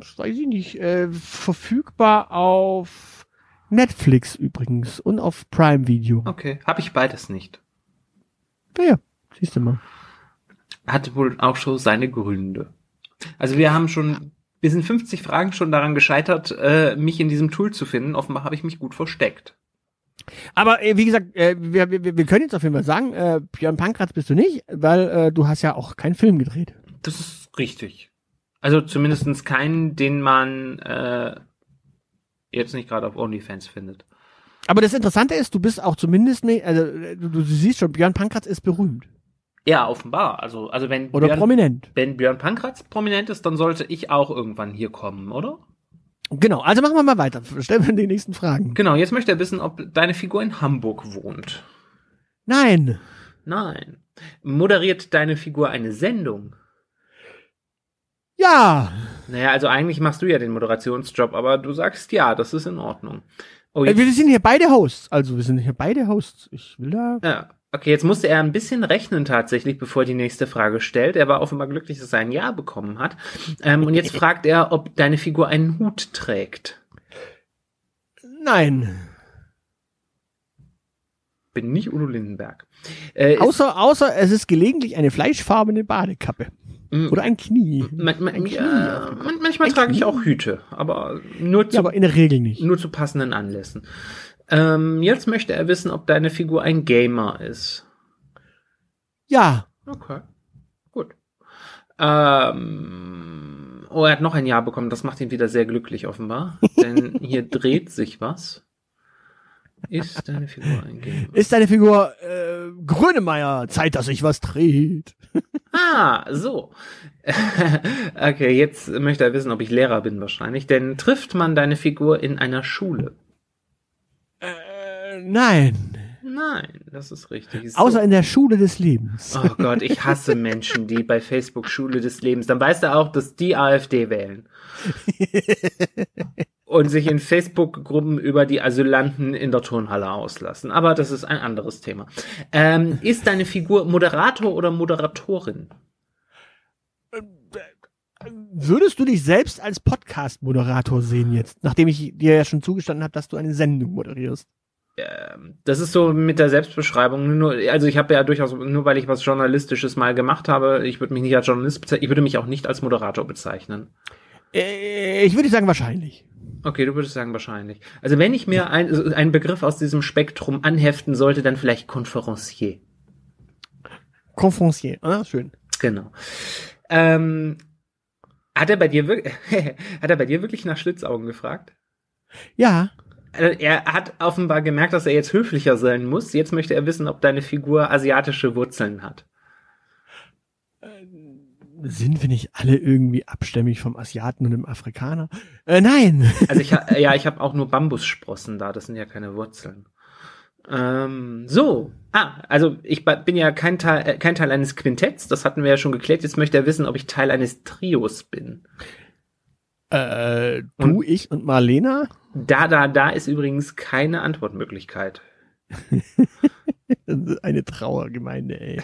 Weiß ich nicht. Äh, verfügbar auf Netflix übrigens und auf Prime Video. Okay, habe ich beides nicht. Naja, siehst du mal. Hat wohl auch schon seine Gründe. Also wir haben schon, wir sind 50 Fragen schon daran gescheitert, äh, mich in diesem Tool zu finden. Offenbar habe ich mich gut versteckt. Aber äh, wie gesagt, äh, wir, wir, wir können jetzt auf jeden Fall sagen, äh, Björn Pankratz bist du nicht, weil äh, du hast ja auch keinen Film gedreht. Das ist richtig. Also zumindestens keinen, den man äh, jetzt nicht gerade auf OnlyFans findet. Aber das Interessante ist, du bist auch zumindest also du, du siehst schon, Björn Pankratz ist berühmt Ja, offenbar. Also, also wenn oder Björn, prominent. wenn Björn Pankratz prominent ist, dann sollte ich auch irgendwann hier kommen, oder? Genau, also machen wir mal weiter. Stellen wir die nächsten Fragen. Genau, jetzt möchte er wissen, ob deine Figur in Hamburg wohnt. Nein. Nein. Moderiert deine Figur eine Sendung? Ja. Naja, also eigentlich machst du ja den Moderationsjob, aber du sagst ja, das ist in Ordnung. Oh, Äh, wir sind hier beide Hosts. Also wir sind hier beide Hosts. Ich will da. ja. Okay, jetzt musste er ein bisschen rechnen tatsächlich, bevor er die nächste Frage stellt. Er war offenbar glücklich, dass er ein Ja bekommen hat. Ähm, und jetzt fragt er, ob deine Figur einen Hut trägt. Nein. Bin nicht Udo Lindenberg. Äh, Außer, außer es ist gelegentlich eine fleischfarbene Badekappe. Mm. Oder ein Knie. man, man, ein Knie ja, manchmal Ein trage ich Knie. auch Hüte, aber nur zu Ja, aber in der Regel nicht. Nur zu passenden Anlässen. Ähm, jetzt möchte er wissen, ob deine Figur ein Gamer ist. Ja. Okay. Gut. Ähm, oh, er hat noch ein Ja bekommen. Das macht ihn wieder sehr glücklich, offenbar. Denn hier dreht sich was. Ist deine Figur ein Gamer? Ist deine Figur äh, Grönemeyer? Zeit, dass sich was dreht. Ah, so. okay, jetzt möchte er wissen, ob ich Lehrer bin wahrscheinlich. Denn trifft man deine Figur in einer Schule? Äh, nein. Nein, das ist richtig. So. Außer in der Schule des Lebens. Oh Gott, ich hasse Menschen, die bei Facebook Schule des Lebens, dann weißt du auch, dass die AfD wählen. Und sich in Facebook-Gruppen über die Asylanten in der Turnhalle auslassen. Aber das ist ein anderes Thema. Ähm, ist deine Figur Moderator oder Moderatorin? Würdest du dich selbst als Podcast-Moderator sehen jetzt, nachdem ich dir ja schon zugestanden habe, dass du eine Sendung moderierst? Ähm, Das ist so mit der Selbstbeschreibung. Nur, also ich habe ja durchaus, nur weil ich was Journalistisches mal gemacht habe, ich würde mich nicht als Journalist bezeichnen, ich würde mich auch nicht als Moderator bezeichnen. Äh, ich würde sagen wahrscheinlich. Okay, du würdest sagen wahrscheinlich. Also wenn ich mir ein, also einen Begriff aus diesem Spektrum anheften sollte, dann vielleicht Konferencier. Conferencier, ah, schön. Genau. Ähm, hat er bei dir wirklich, hat er bei dir wirklich nach Schlitzaugen gefragt? Ja, Also er hat offenbar gemerkt, dass er jetzt höflicher sein muss. Jetzt möchte er wissen, ob deine Figur asiatische Wurzeln hat. Sind wir nicht alle irgendwie abstämmig vom Asiaten und dem Afrikaner? Äh, nein. Also ich, ha- ja, ich habe auch nur Bambussprossen da. Das sind ja keine Wurzeln. Ähm, so. Ah, also ich bin ja kein Teil, äh, kein Teil eines Quintetts. Das hatten wir ja schon geklärt. Jetzt möchte er wissen, ob ich Teil eines Trios bin. Äh, du, Und- ich und Marlena? Da, da, da ist übrigens keine Antwortmöglichkeit. Eine Trauergemeinde, ey.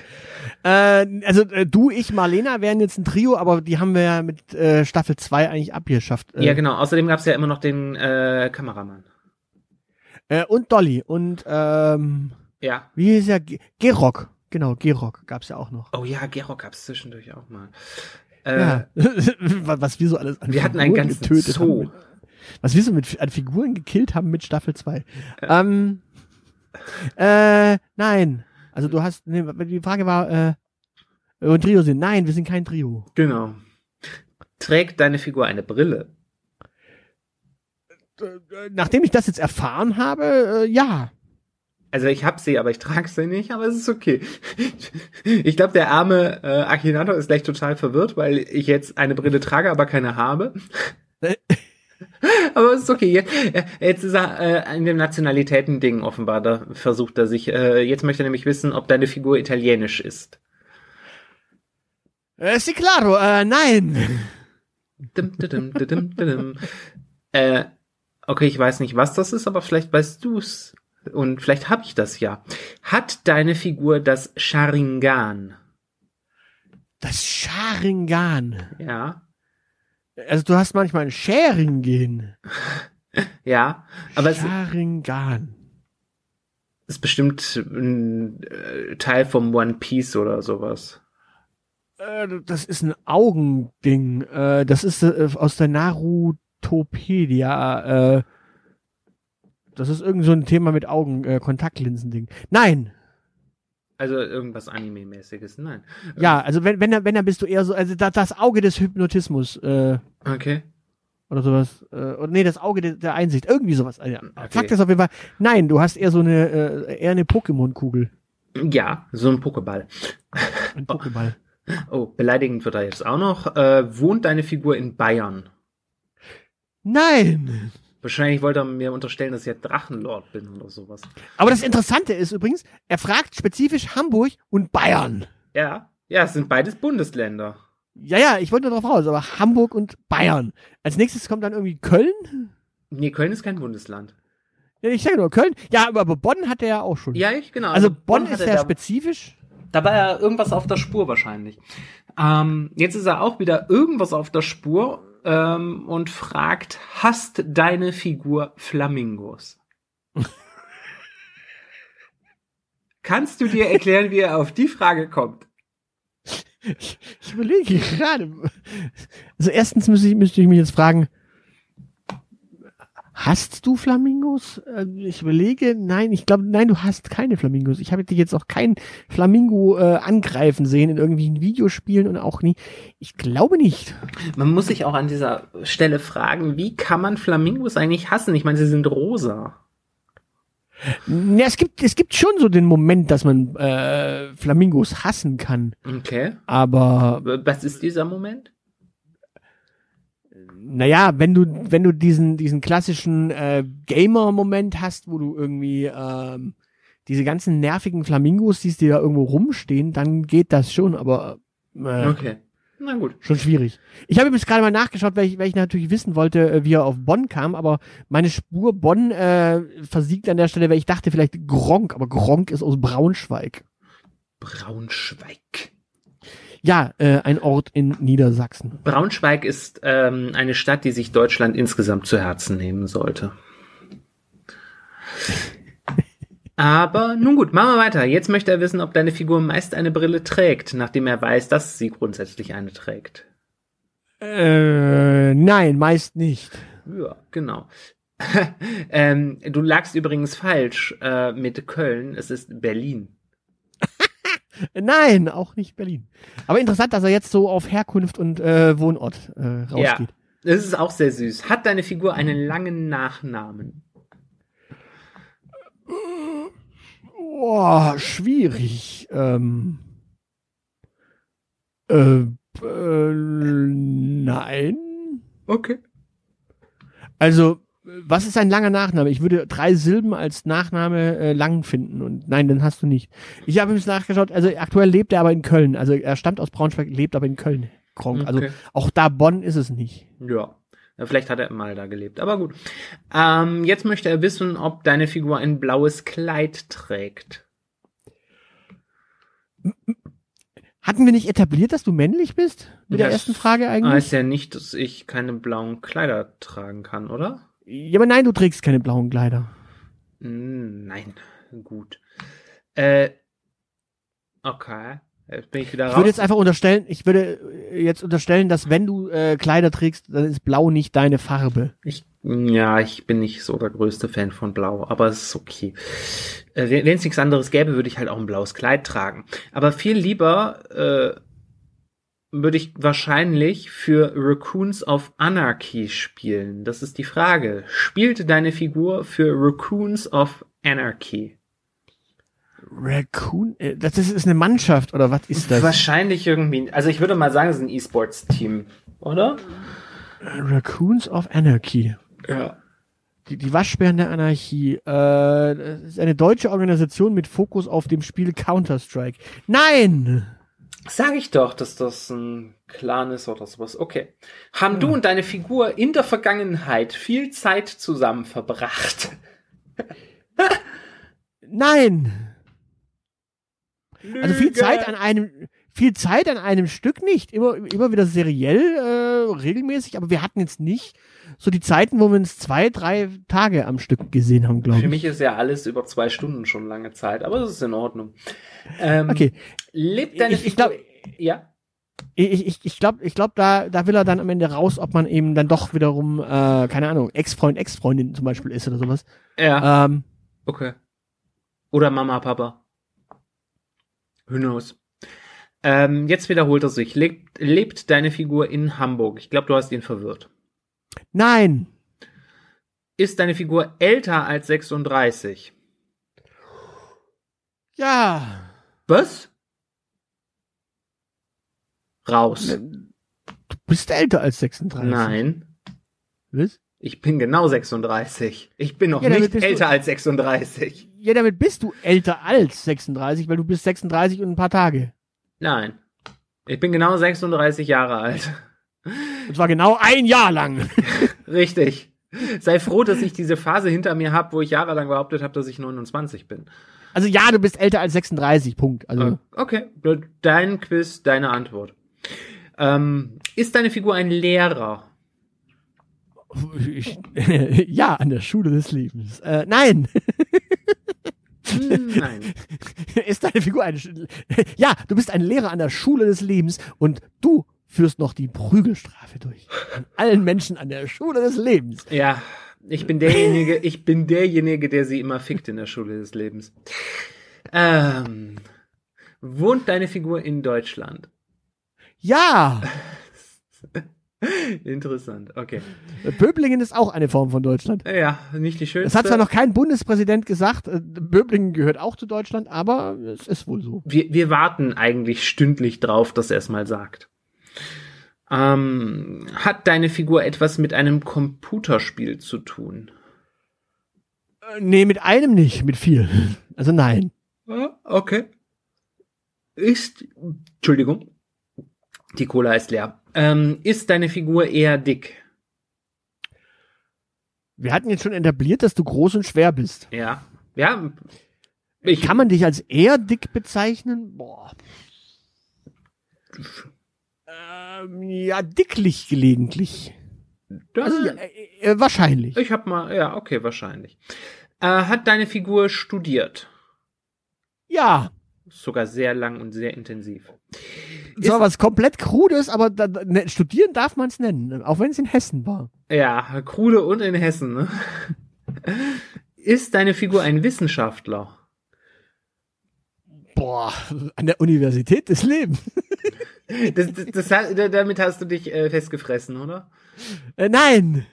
Äh, also äh, du, ich, Marlena wären jetzt ein Trio, aber die haben wir ja mit äh, Staffel 2 eigentlich abgeschafft. Äh, Ja, genau. Außerdem gab es ja immer noch den äh, Kameramann. äh, und Dolly und ähm, Ja. wie hieß er? Ge- Gerok. Genau, Gerok gab's ja auch noch. Oh ja, Gero gab es zwischendurch auch mal. Äh, ja. was wir so alles an Wir hatten einen Figuren ganzen getötet Zoo. haben. Mit, was wir so mit, an Figuren gekillt haben mit Staffel 2. Ähm, äh, nein. Also du hast, nee, die Frage war, äh, ein Trio sind. Nein, wir sind kein Trio. Genau. Trägt deine Figur eine Brille? Nachdem ich das jetzt erfahren habe, äh, ja. Also ich hab sie, aber ich trage sie nicht, aber es ist okay. Ich glaube, der arme äh, Akinator ist gleich total verwirrt, weil ich jetzt eine Brille trage, aber keine habe. aber es ist okay. Jetzt, äh, jetzt ist er äh, in dem Nationalitäten-Ding offenbar. Da versucht er sich. Äh, jetzt möchte er nämlich wissen, ob deine Figur italienisch ist. Äh, sì, claro, äh, nein. Dim, didim, didim, didim. Äh, okay, ich weiß nicht, was das ist, aber vielleicht weißt du's. Und vielleicht hab ich das ja. Hat deine Figur das Sharingan? Das Sharingan. Ja. Also du hast manchmal ein Sharingan. Ja, aber es Sharingan. ist bestimmt ein äh, Teil vom One Piece oder sowas. Äh, das ist ein Augending. Äh, das ist aus der Narutopedia. Das ist irgend so ein Thema mit Augen, Kontaktlinsen-Ding. Nein. Also irgendwas Anime-mäßiges, nein. Ja, also wenn, wenn, wenn, dann bist du eher so, also das, das Auge des Hypnotismus, äh, Okay. oder sowas. Äh, oder nee, das Auge der, der Einsicht. Irgendwie sowas. Also. Okay. Fakt ist auf jeden Fall, nein, du hast eher so eine, äh, eher eine Pokémon-Kugel. Ja, so ein Pokéball. Ein Pokéball. Oh, beleidigend wird er jetzt auch noch. Äh, wohnt deine Figur in Bayern? Nein! Wahrscheinlich wollte er mir unterstellen, dass ich ja Drachenlord bin oder sowas. Aber das Interessante ist übrigens, er fragt spezifisch Hamburg und Bayern. Ja, ja, es sind beides Bundesländer. Ja, ja, ich wollte darauf raus, aber Hamburg und Bayern. Als nächstes kommt dann irgendwie Köln. Nee, Köln ist kein Bundesland. Ja, ich sage nur Köln. Ja, aber Bonn hat er ja auch schon. Ja, ich, genau. also Bonn, ist hatte ja spezifisch. Da war ja irgendwas auf der Spur wahrscheinlich. Ähm, jetzt ist er auch wieder irgendwas auf der Spur ähm, und fragt, hast deine Figur Flamingos? Kannst du dir erklären, wie er auf die Frage kommt? Ich überlege gerade. Also erstens müsste ich, müsste ich mich jetzt fragen, hast du Flamingos? Äh, Ich überlege, nein, ich glaube, nein, du hast keine Flamingos. Ich habe dich jetzt auch kein Flamingo äh, angreifen sehen in irgendwelchen Videospielen und auch nie. Ich glaube nicht. Man muss sich auch an dieser Stelle fragen, wie kann man Flamingos eigentlich hassen? Ich meine, sie sind rosa. Ja, es gibt, es gibt schon so den Moment, dass man äh, Flamingos hassen kann. Okay. Aber Was ist dieser Moment? Naja, wenn du, wenn du diesen, diesen klassischen äh, Gamer-Moment hast, wo du irgendwie ähm, diese ganzen nervigen Flamingos siehst, die da irgendwo rumstehen, dann geht das schon, aber äh, Okay. Na gut. schon schwierig. Ich habe jetzt gerade mal nachgeschaut, weil ich, weil ich natürlich wissen wollte, äh, wie er auf Bonn kam, aber meine Spur Bonn äh, versiegt an der Stelle, weil ich dachte vielleicht Gronk, aber Gronk ist aus Braunschweig. Braunschweig. Ja, äh, ein Ort in Niedersachsen. Braunschweig ist ähm, eine Stadt, die sich Deutschland insgesamt zu Herzen nehmen sollte. Aber nun gut, machen wir weiter. Jetzt möchte er wissen, ob deine Figur meist eine Brille trägt, nachdem er weiß, dass sie grundsätzlich eine trägt. Äh, nein, meist nicht. Ja, genau. ähm, du lagst übrigens falsch äh, mit Köln. Es ist Berlin. Nein, auch nicht Berlin. Aber interessant, dass er jetzt so auf Herkunft und äh, Wohnort äh, rausgeht. Das ist auch sehr süß. Hat deine Figur einen langen Nachnamen? Boah, schwierig. Ähm, äh, äh, nein. Okay. Also, was ist ein langer Nachname? Ich würde drei Silben als Nachname äh, lang finden und nein, den hast du nicht. Ich habe jetzt nachgeschaut, also aktuell lebt er aber in Köln. Also er stammt aus Braunschweig, lebt aber in Köln. Kronk. Also Okay. auch da Bonn ist es nicht. Ja. Vielleicht hat er mal da gelebt, aber gut. Ähm, jetzt möchte er wissen, ob deine Figur ein blaues Kleid trägt. Hatten wir nicht etabliert, dass du männlich bist? Mit der Das ersten Frage eigentlich? Heißt ja nicht, dass ich keine blauen Kleider tragen kann, oder? Ja, aber nein, du trägst keine blauen Kleider. Hm, Nein, gut. Äh, okay. Jetzt bin ich wieder Ich raus. würde jetzt einfach unterstellen, ich würde äh, jetzt unterstellen, dass wenn du äh, Kleider trägst, dann ist blau nicht deine Farbe. Ich, ja, ich bin nicht so der größte Fan von Blau, aber es ist okay. Äh, wenn es nichts anderes gäbe, würde ich halt auch ein blaues Kleid tragen. Aber viel lieber äh, würde ich wahrscheinlich für Raccoons of Anarchy spielen. Das ist die Frage. Spielte deine Figur für Raccoons of Anarchy? Raccoon, äh, das ist, ist eine Mannschaft oder was ist das? Wahrscheinlich irgendwie. Also ich würde mal sagen, es ist ein E-Sports-Team, oder? Raccoons of Anarchy. Ja. Die, die Waschbären der Anarchie. Äh, das ist eine deutsche Organisation mit Fokus auf dem Spiel Counter-Strike. Nein! Sag ich doch, dass das ein Clan ist oder sowas. Okay. Haben du und deine Figur in der Vergangenheit viel Zeit zusammen verbracht? Nein! Also viel Lüge. Zeit an einem, viel Zeit an einem Stück nicht. Immer, immer wieder seriell, äh, regelmäßig, aber wir hatten jetzt nicht so die Zeiten, wo wir uns zwei, drei Tage am Stück gesehen haben, glaube Für ich. mich ist ja alles über zwei Stunden schon lange Zeit, aber das ist in Ordnung. Ähm, Okay. Lebt deine Ich- ich Figur... glaub- ja? Ich, ich, ich glaube, ich glaub, da, da will er dann am Ende raus, ob man eben dann doch wiederum, äh, keine Ahnung, Ex-Freund, Ex-Freundin zum Beispiel ist oder sowas. Ja, Ähm, okay. Oder Mama, Papa. Who knows? Ähm, jetzt wiederholt er sich. Lebt, lebt deine Figur in Hamburg? Ich glaube, du hast ihn verwirrt. Nein. Ist deine Figur älter als 36? Ja. Was? Raus. Du bist älter als 36. Nein. Was? Ich bin genau 36. Ich bin noch Ja, nicht bist du- älter als 36. Ja, damit bist du älter als 36, weil du bist 36 und ein paar Tage. Nein. Ich bin genau 36 Jahre alt. Und zwar genau ein Jahr lang. Richtig. Sei froh, dass ich diese Phase hinter mir habe, wo ich jahrelang behauptet habe, dass ich 29 bin. Also ja, du bist älter als 36, Punkt. Also Okay, dein Quiz, deine Antwort. Ähm, ist deine Figur ein Lehrer? ich, ja, an der Schule des Lebens. Äh, nein. Hm, Nein. ist deine Figur Sch Ja, du bist ein Lehrer an der Schule des Lebens und du führst noch die Prügelstrafe durch. An allen Menschen an der Schule des Lebens. Ja, ich bin derjenige, ich bin derjenige, der sie immer fickt in der Schule des Lebens. Ähm, wohnt deine Figur in Deutschland? Ja, Interessant, okay. Böblingen ist auch eine Form von Deutschland. Ja, nicht die schönste. Das hat zwar noch kein Bundespräsident gesagt, äh, Böblingen gehört auch zu Deutschland, aber es ist wohl so. wir, wir warten eigentlich stündlich drauf, dass er es mal sagt. Ähm, hat deine Figur etwas mit einem Computerspiel zu tun? Äh, Nee, mit einem nicht, mit vier. Also nein. Ah, Okay. Ist, Entschuldigung, die Cola ist leer. Ähm, ist deine Figur eher dick? Wir hatten jetzt schon etabliert, dass du groß und schwer bist. Ja. Ja. Ich, Kann man dich als eher dick bezeichnen? Boah. Ähm, ja, dicklich gelegentlich. das, Also, ja, äh, äh, wahrscheinlich. ich hab mal, ja, okay, wahrscheinlich. Äh, hat deine Figur studiert? Ja. Sogar sehr lang und sehr intensiv. Zwar was komplett krudes, aber da, ne, studieren darf man es nennen, auch wenn es in Hessen war. Ja, Krude und in Hessen. Ne? Ist deine Figur ein Wissenschaftler? Boah, an der Universität des Lebens. Das, das, das, damit hast du dich äh, festgefressen, oder? Äh, nein,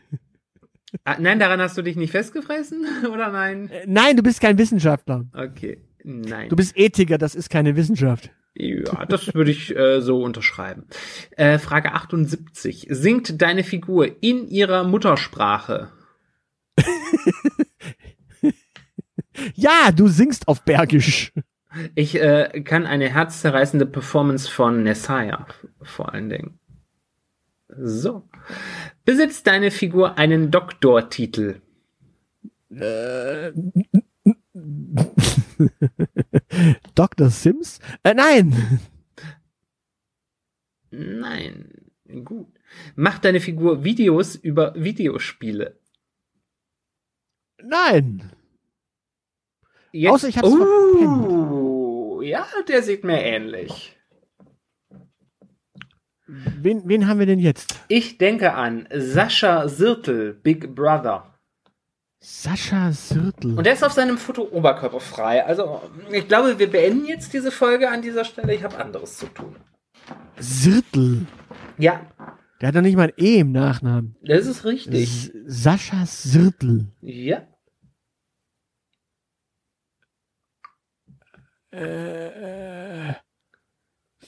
Ah, nein, daran hast du dich nicht festgefressen, oder nein? äh, nein, du bist kein Wissenschaftler. Okay, nein. Du bist Ethiker, das ist keine Wissenschaft. Ja, das würde ich äh, so unterschreiben. Äh, Frage 78. Singt deine Figur in ihrer Muttersprache? Ja, du singst auf Bergisch. Ich äh, kann eine herzzerreißende Performance von Nessaya vor allen Dingen. So. Besitzt deine Figur einen Doktortitel? Äh, Dr. Sims? Äh, nein. Nein. Gut. Macht deine Figur Videos über Videospiele? Nein. Jetzt, Außer ich hab's uh, ja, der sieht mir ähnlich. wen, wen haben wir denn jetzt? Ich denke an Sascha Sirtel, Big Brother. Sascha Sirtel. Und der ist auf seinem Foto oberkörperfrei. Also, ich glaube, wir beenden jetzt diese Folge an dieser Stelle. Ich habe anderes zu tun. Sirtel. Ja, Der hat doch nicht mal ein E im Nachnamen. das ist richtig. S Sascha Sirtel. Ja. Äh,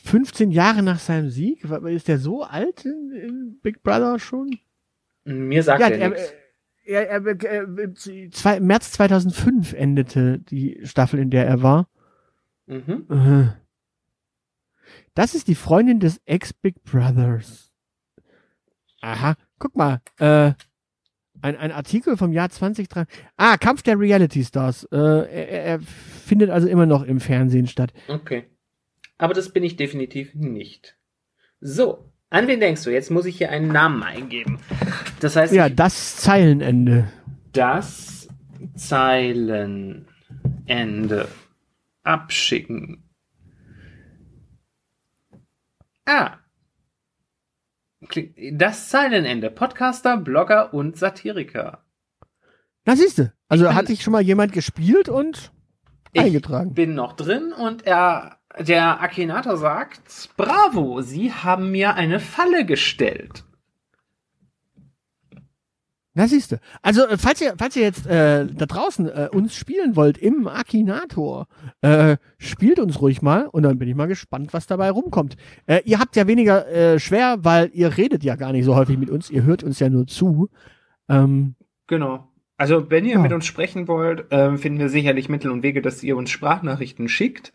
15 Jahre nach seinem Sieg? Ist der so alt in, in Big Brother schon? Mir sagt Ja, er nichts. er, er, er, er, zwei, März 2005 endete die Staffel, in der er war. Mhm. Äh. Das ist die Freundin des Ex-Big Brothers. Aha, guck mal. Äh, ein, ein Artikel vom Jahr 2003. Ah, Kampf der Reality Stars. Äh, er findet also immer noch im Fernsehen statt. Okay. Aber das bin ich definitiv nicht. So, an wen denkst du? Jetzt muss ich hier einen Namen eingeben. Das heißt, Ja, das Zeilenende. das Zeilenende abschicken. Ah. Das Zeilenende. Podcaster, Blogger und Satiriker. Na siehste. Also Ich hatte ich schon mal jemand gespielt und Ich eingetragen. bin noch drin und er, der Akinator sagt, bravo, Sie haben mir eine Falle gestellt. Na siehste. Also äh, falls ihr, falls ihr jetzt äh, da draußen äh, uns spielen wollt im Akinator, äh, spielt uns ruhig mal und dann bin ich mal gespannt, was dabei rumkommt. Äh, ihr habt ja weniger äh, schwer, weil ihr redet ja gar nicht so häufig mit uns, ihr hört uns ja nur zu. Ähm, Genau. Also, wenn ihr Ja. mit uns sprechen wollt, ähm, finden wir sicherlich Mittel und Wege, dass ihr uns Sprachnachrichten schickt.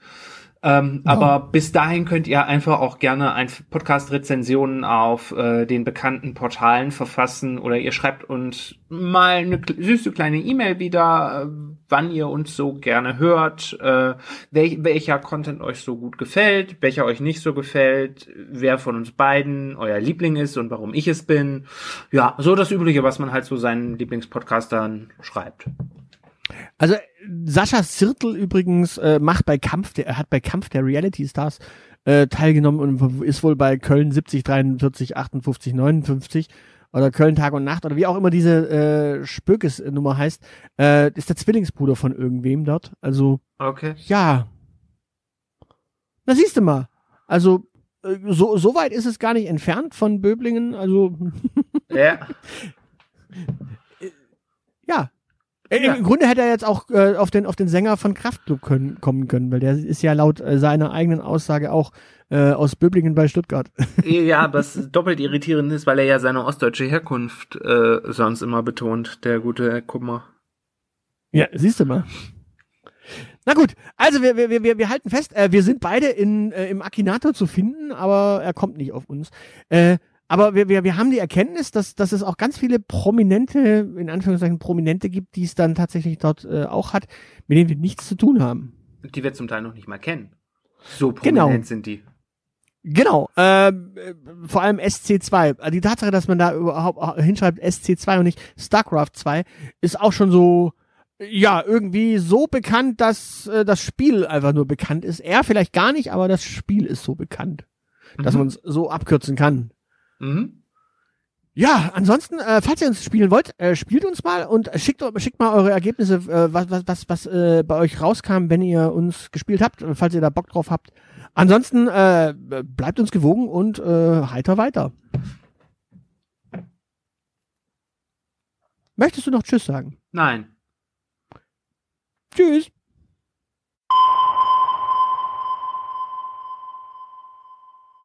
Ähm, Ja. Aber bis dahin könnt ihr einfach auch gerne ein Podcast-Rezensionen auf äh, den bekannten Portalen verfassen oder ihr schreibt uns mal eine süße kleine E-Mail wieder, äh, wann ihr uns so gerne hört, äh, welch, welcher Content euch so gut gefällt, welcher euch nicht so gefällt, wer von uns beiden euer Liebling ist und warum ich es bin. Ja, so das Übliche, was man halt so seinen Lieblingspodcastern schreibt. Also Sascha Zirtel übrigens äh, macht bei Kampf, der, er hat bei Kampf der Reality Stars äh, teilgenommen und ist wohl bei Köln 70, 43, 58, 59 oder Köln Tag und Nacht oder wie auch immer diese äh, Spökes-Nummer heißt, äh, ist der Zwillingsbruder von irgendwem dort. Also Okay. ja, na siehst du mal. Also äh, so, so weit ist es gar nicht entfernt von Böblingen. Also Ja. ja. Äh, Ja. Im Grunde hätte er jetzt auch äh, auf, den, auf den Sänger von Kraftklub können, kommen können, weil der ist ja laut äh, seiner eigenen Aussage auch äh, aus Böblingen bei Stuttgart. ja, was doppelt irritierend ist, weil er ja seine ostdeutsche Herkunft äh, sonst immer betont, der gute Kummer. Ja, siehst du mal. Na gut, also wir, wir, wir, wir halten fest, äh, wir sind beide in, äh, im Akinator zu finden, aber er kommt nicht auf uns. Äh, aber wir, wir, wir haben die Erkenntnis, dass, dass es auch ganz viele prominente, in Anführungszeichen prominente gibt, die es dann tatsächlich dort äh, auch hat, mit denen wir nichts zu tun haben. Die wir zum Teil noch nicht mal kennen. So prominent Genau. sind die. Genau, ähm, äh, vor allem SC2. Also Die Tatsache, dass man da überhaupt hinschreibt SC2 und nicht StarCraft 2, ist auch schon so, ja, irgendwie so bekannt, dass äh, das Spiel einfach nur bekannt ist. Er vielleicht gar nicht, aber das Spiel ist so bekannt, dass Mhm. man es so abkürzen kann. Mhm. Ja, ansonsten, äh, falls ihr uns spielen wollt, äh, spielt uns mal und schickt, schickt mal eure Ergebnisse, äh, was, was, was, was äh, bei euch rauskam, wenn ihr uns gespielt habt, falls ihr da Bock drauf habt. Ansonsten äh, bleibt uns gewogen und äh, heiter weiter. Möchtest du noch Tschüss sagen? Nein. Tschüss.